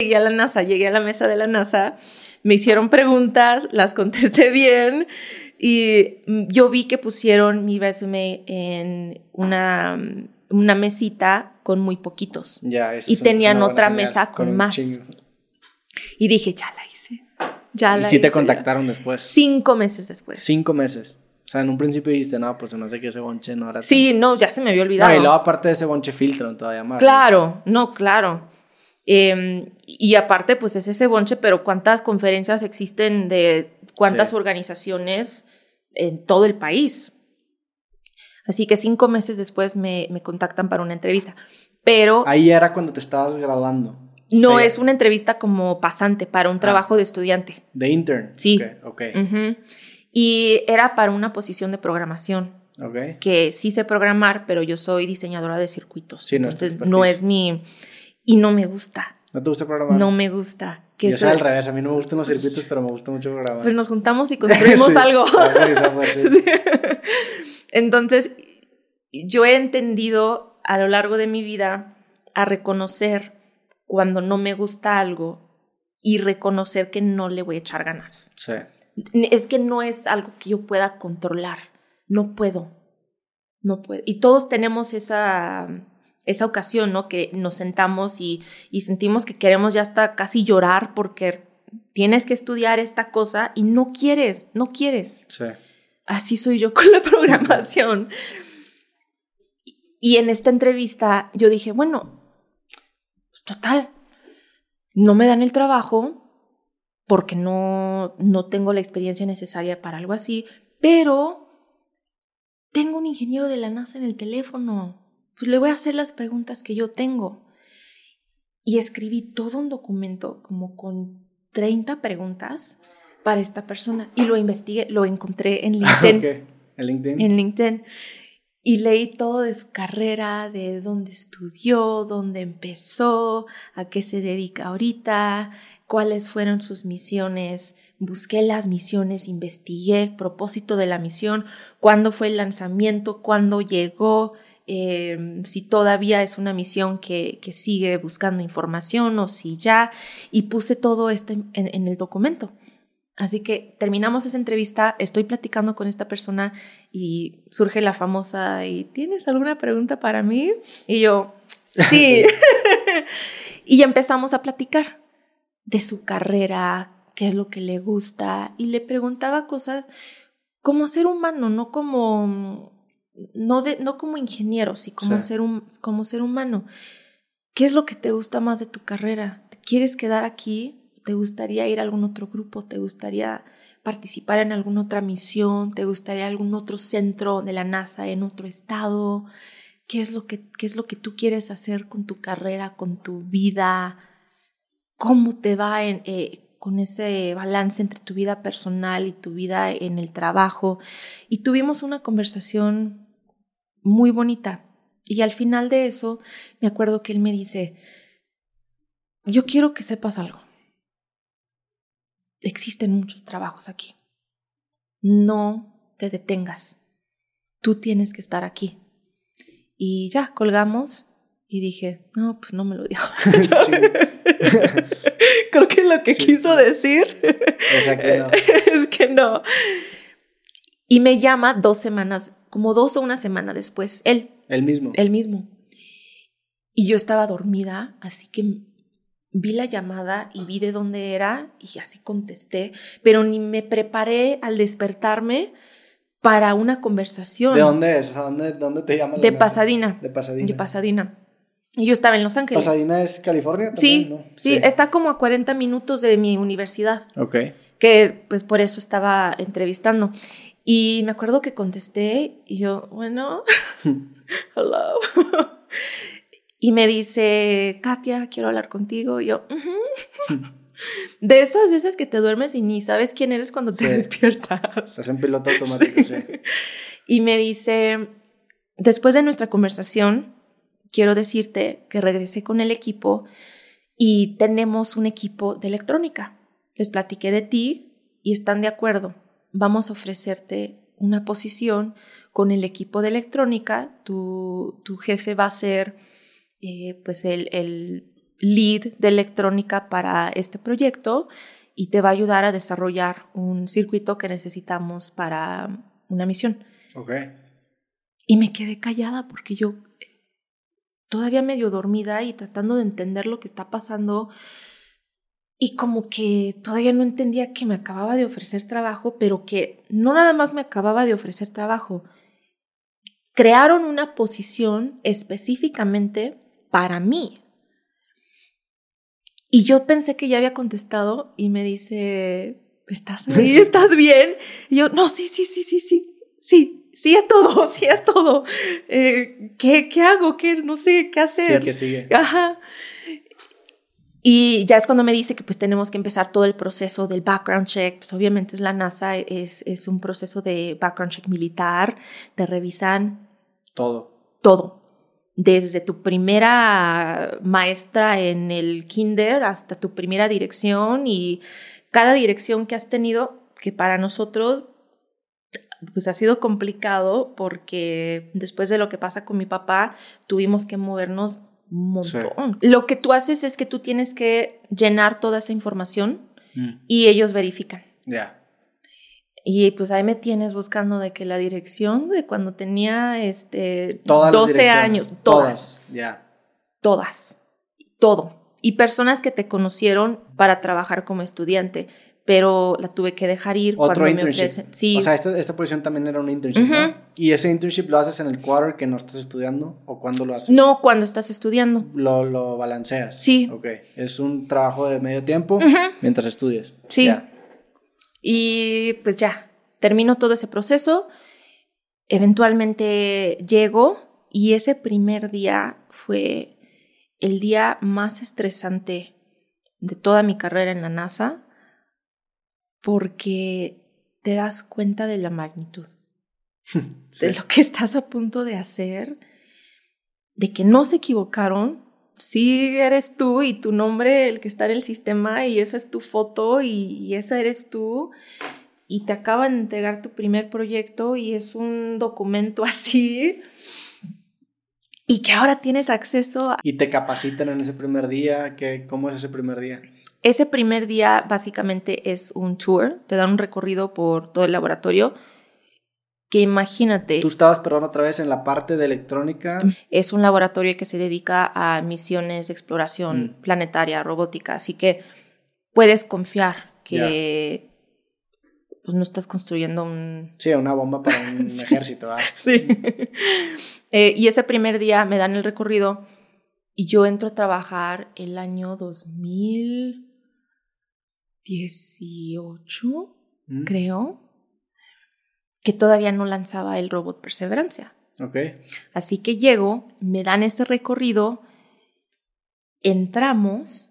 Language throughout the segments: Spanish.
Llegué a la NASA, llegué a la mesa de la NASA, me hicieron preguntas, las contesté bien y yo vi que pusieron mi resumen en una, una mesita con muy poquitos. Ya, eso y tenían otra mesa con más. chingo. Y dije, ya la hice. Ya Y la sí te hice. contactaron después. Cinco meses después. Cinco meses. O sea, en un principio dijiste, no, pues se me hace que ese bonche no era tan- Sí, no, ya se me había olvidado. No, y luego aparte de ese bonche filtran todavía más. ¿no? Claro, no, claro. Eh, y aparte, pues es ese bonche, pero ¿cuántas conferencias existen de cuántas Sí. organizaciones en todo el país? Así que cinco meses después me, me contactan para una entrevista. Pero Ahí era cuando te estabas graduando. no es una entrevista como pasante para un Ah. trabajo de estudiante. De intern. Sí. Ok, ok. Ujú. Y era para una posición de programación. ok. que sí sé programar, pero yo soy diseñadora de circuitos. Sí, no Entonces no es mi... Y no me gusta, ¿No te gusta programar? no me gusta. Que Yo soy al revés, a mí no me gustan los circuitos, pero me gusta mucho programar. pues nos juntamos y construimos Sí, algo. software, sí. Entonces, yo he entendido a lo largo de mi vida a reconocer cuando no me gusta algo y reconocer que no le voy a echar ganas. Sí. Es que no es algo que yo pueda controlar. No puedo. No puedo. Y todos tenemos esa, esa ocasión, ¿no? Que nos sentamos y, y sentimos que queremos ya hasta casi llorar porque tienes que estudiar esta cosa y no quieres, no quieres. Sí. Así soy yo con la programación. Y en esta entrevista yo dije, bueno, pues total, no me dan el trabajo porque no, no tengo la experiencia necesaria para algo así, pero tengo un ingeniero de la NASA en el teléfono. Pues le voy a hacer las preguntas que yo tengo. Y escribí todo un documento como con 30 preguntas para esta persona y lo investigué, lo encontré en LinkedIn. Ok. ¿El LinkedIn? En LinkedIn. Y leí todo de su carrera, de dónde estudió, dónde empezó, a qué se dedica ahorita, cuáles fueron sus misiones. Busqué las misiones, investigué el propósito de la misión, cuándo fue el lanzamiento, cuándo llegó, eh, si todavía es una misión que, que sigue buscando información o si ya, y puse todo esto en, en el documento. Así que terminamos esa entrevista, estoy platicando con esta persona y surge la famosa, ¿y tienes alguna pregunta para mí? Y yo, sí. y empezamos a platicar de su carrera, qué es lo que le gusta, y le preguntaba cosas como ser humano, no como, no, de, no como ingeniero, sí como, Sí. ser un, como ser humano. ¿Qué es lo que te gusta más de tu carrera? ¿Te quieres quedar aquí? ¿Te gustaría ir a algún otro grupo? ¿Te gustaría participar en alguna otra misión? ¿Te gustaría algún otro centro de la NASA en otro estado? ¿Qué es lo que, qué es lo que tú quieres hacer con tu carrera, con tu vida? ¿Cómo te va en, eh, con ese balance entre tu vida personal y tu vida en el trabajo? Y tuvimos una conversación muy bonita. Y al final de eso, me acuerdo que él me dice, yo quiero que sepas algo. Existen muchos trabajos aquí. No te detengas. Tú tienes que estar aquí. Y ya, colgamos y dije, no, pues no me lo dijo. Creo que lo que Sí. quiso decir O sea que no. es que no. Y me llama dos semanas, como dos o una semana después, él, El mismo. él mismo. Y yo estaba dormida, así que vi la llamada y vi de dónde era y así contesté, pero ni me preparé al despertarme para una conversación ¿De dónde es? O sea, ¿dónde, dónde te llaman? de Pasadena. De Pasadena. De Pasadena. Y yo estaba en Los Ángeles. ¿Pasadena es California Sí? ¿no? sí, está como a 40 minutos de mi universidad. Ok. que pues por eso estaba entrevistando. Y me acuerdo que contesté y yo, bueno, hello. y me dice, Katia, quiero hablar contigo. Y yo, de esas veces que te duermes y ni sabes quién eres cuando te despiertas. Estás en piloto automático, sí. Y me dice, después de nuestra conversación, quiero decirte que regresé con el equipo y tenemos un equipo de electrónica. Les platiqué de ti y están de acuerdo. Vamos a ofrecerte una posición con el equipo de electrónica. Tu, tu jefe va a ser eh, pues el, el lead de electrónica para este proyecto y te va a ayudar a desarrollar un circuito que necesitamos para una misión. Ok. Y me quedé callada porque yo todavía medio dormida y tratando de entender lo que está pasando y como que todavía no entendía que me acababa de ofrecer trabajo, pero que no nada más me acababa de ofrecer trabajo. Crearon una posición específicamente para mí. Y yo pensé que ya había contestado y me dice, ¿estás ahí? ¿Estás bien? Y yo, no, sí, sí, sí, sí, sí, sí, sí a todo, sí a todo. Eh, ¿qué, ¿Qué hago? ¿Qué? No sé qué hacer. Sí, que sigue. Ajá. Y ya es cuando me dice que pues tenemos que empezar todo el proceso del background check. Pues obviamente es la NASA, es, es un proceso de background check militar. Te revisan Todo. todo. Desde tu primera maestra en el kinder hasta tu primera dirección y cada dirección que has tenido, que para nosotros pues ha sido complicado porque después de lo que pasa con mi papá, tuvimos que movernos un montón. Lo que tú haces es que tú tienes que llenar toda esa información Mm, y ellos verifican. Ya. Y pues ahí me tienes buscando de que la dirección de cuando tenía este Todas las 12 direcciones, años, todas, Ya. todas, todo. Y personas que te conocieron para trabajar como estudiante, pero la tuve que dejar ir Otro cuando me internship. ofrecen. Sí, O sea, esta, esta posición también era un internship, ¿no? Ujú. ¿Y ese internship lo haces en el quarter que no estás estudiando? ¿O cuándo lo haces? no cuando estás estudiando. Lo, lo balanceas. Sí. Ok. Es un trabajo de medio tiempo mientras estudias. Sí. Ya. Y pues ya, termino todo ese proceso. Eventualmente llego y ese primer día fue el día más estresante de toda mi carrera en la NASA porque te das cuenta de la magnitud Sí. de lo que estás a punto de hacer, de que no se equivocaron. Sí eres tú y tu nombre el que está en el sistema y esa es tu foto y, y esa eres tú y te acaban de entregar tu primer proyecto y es un documento así y que ahora tienes acceso a... ¿Y te capacitan en ese primer día? ¿Qué, ¿Cómo es ese primer día? Ese primer día básicamente es un tour, te dan un recorrido por todo el laboratorio que imagínate... Tú estabas, perdón, otra vez en la parte de electrónica. Es un laboratorio que se dedica a misiones de exploración Mm. planetaria, robótica, así que puedes confiar que pues, no estás construyendo un... Sí, una bomba para un ejército. ¿verdad? Sí. Eh, y ese primer día me dan el recorrido y yo entro a trabajar el año 2018, Mm, creo, que todavía no lanzaba el robot Perseverancia. Ok. Así que llego, me dan este recorrido, entramos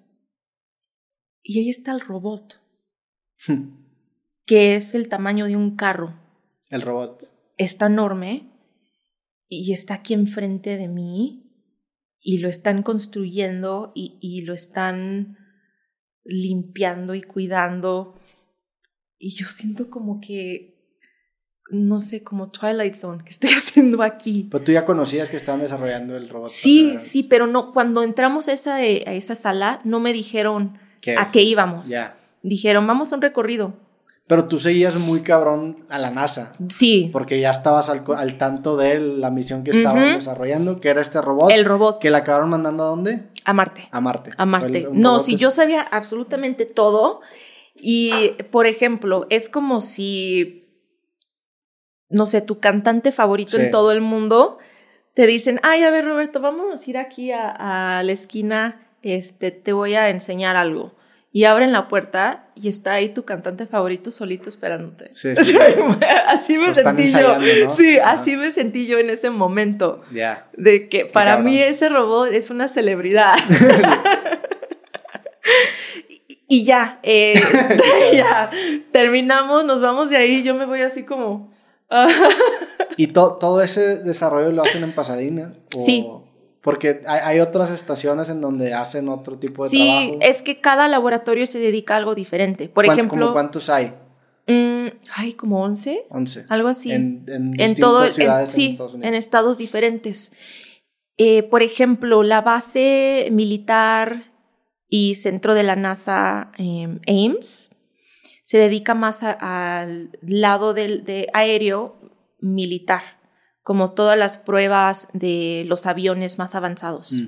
y ahí está el robot, que es el tamaño de un carro. El robot. Está enorme y está aquí enfrente de mí y lo están construyendo y, y lo están limpiando y cuidando. Y yo siento como que, no sé, como Twilight Zone, ¿qué estoy haciendo aquí? Pero tú ya conocías que estaban desarrollando el robot. Sí, sí, pero no, cuando entramos a esa, eh, a esa sala, no me dijeron ¿Qué a qué íbamos. Dijeron, vamos a un recorrido. Pero tú seguías muy cabrón a la NASA. Sí, Porque ya estabas al, al tanto de la misión que estaban desarrollando, que era este robot. el robot Que la acabaron mandando a dónde? a Marte. A Marte. A Marte. No, si yo sabía absolutamente todo y, por ejemplo, es como si, no sé, tu cantante favorito Sí. en todo el mundo te dicen, ay, a ver, Roberto, vámonos a ir aquí a, a la esquina, este, te voy a enseñar algo. Y abren la puerta y está ahí tu cantante favorito solito esperándote. Sí, sí. así me Lo sentí yo. Sí, Ajá. así me sentí yo en ese momento. Ya. De que para mí ese robot es una celebridad. y, y ya, eh, ya, terminamos, nos vamos de ahí, yo me voy así como... ¿Y to- todo ese desarrollo lo hacen en Pasadena? ¿O- Sí. Porque hay, hay otras estaciones en donde hacen otro tipo de sí, trabajo. es que cada laboratorio se dedica a algo diferente. Por ¿Cuán- ejemplo, ¿Como cuántos hay? mm, ay, como 11, 11. algo así. En, en, todo, en- ciudades sí, en Estados Unidos. en estados diferentes. Eh, por ejemplo, la base militar y centro de la NASA em, Ames. Se dedica más al lado del de aéreo militar, como todas las pruebas de los aviones más avanzados. Mm.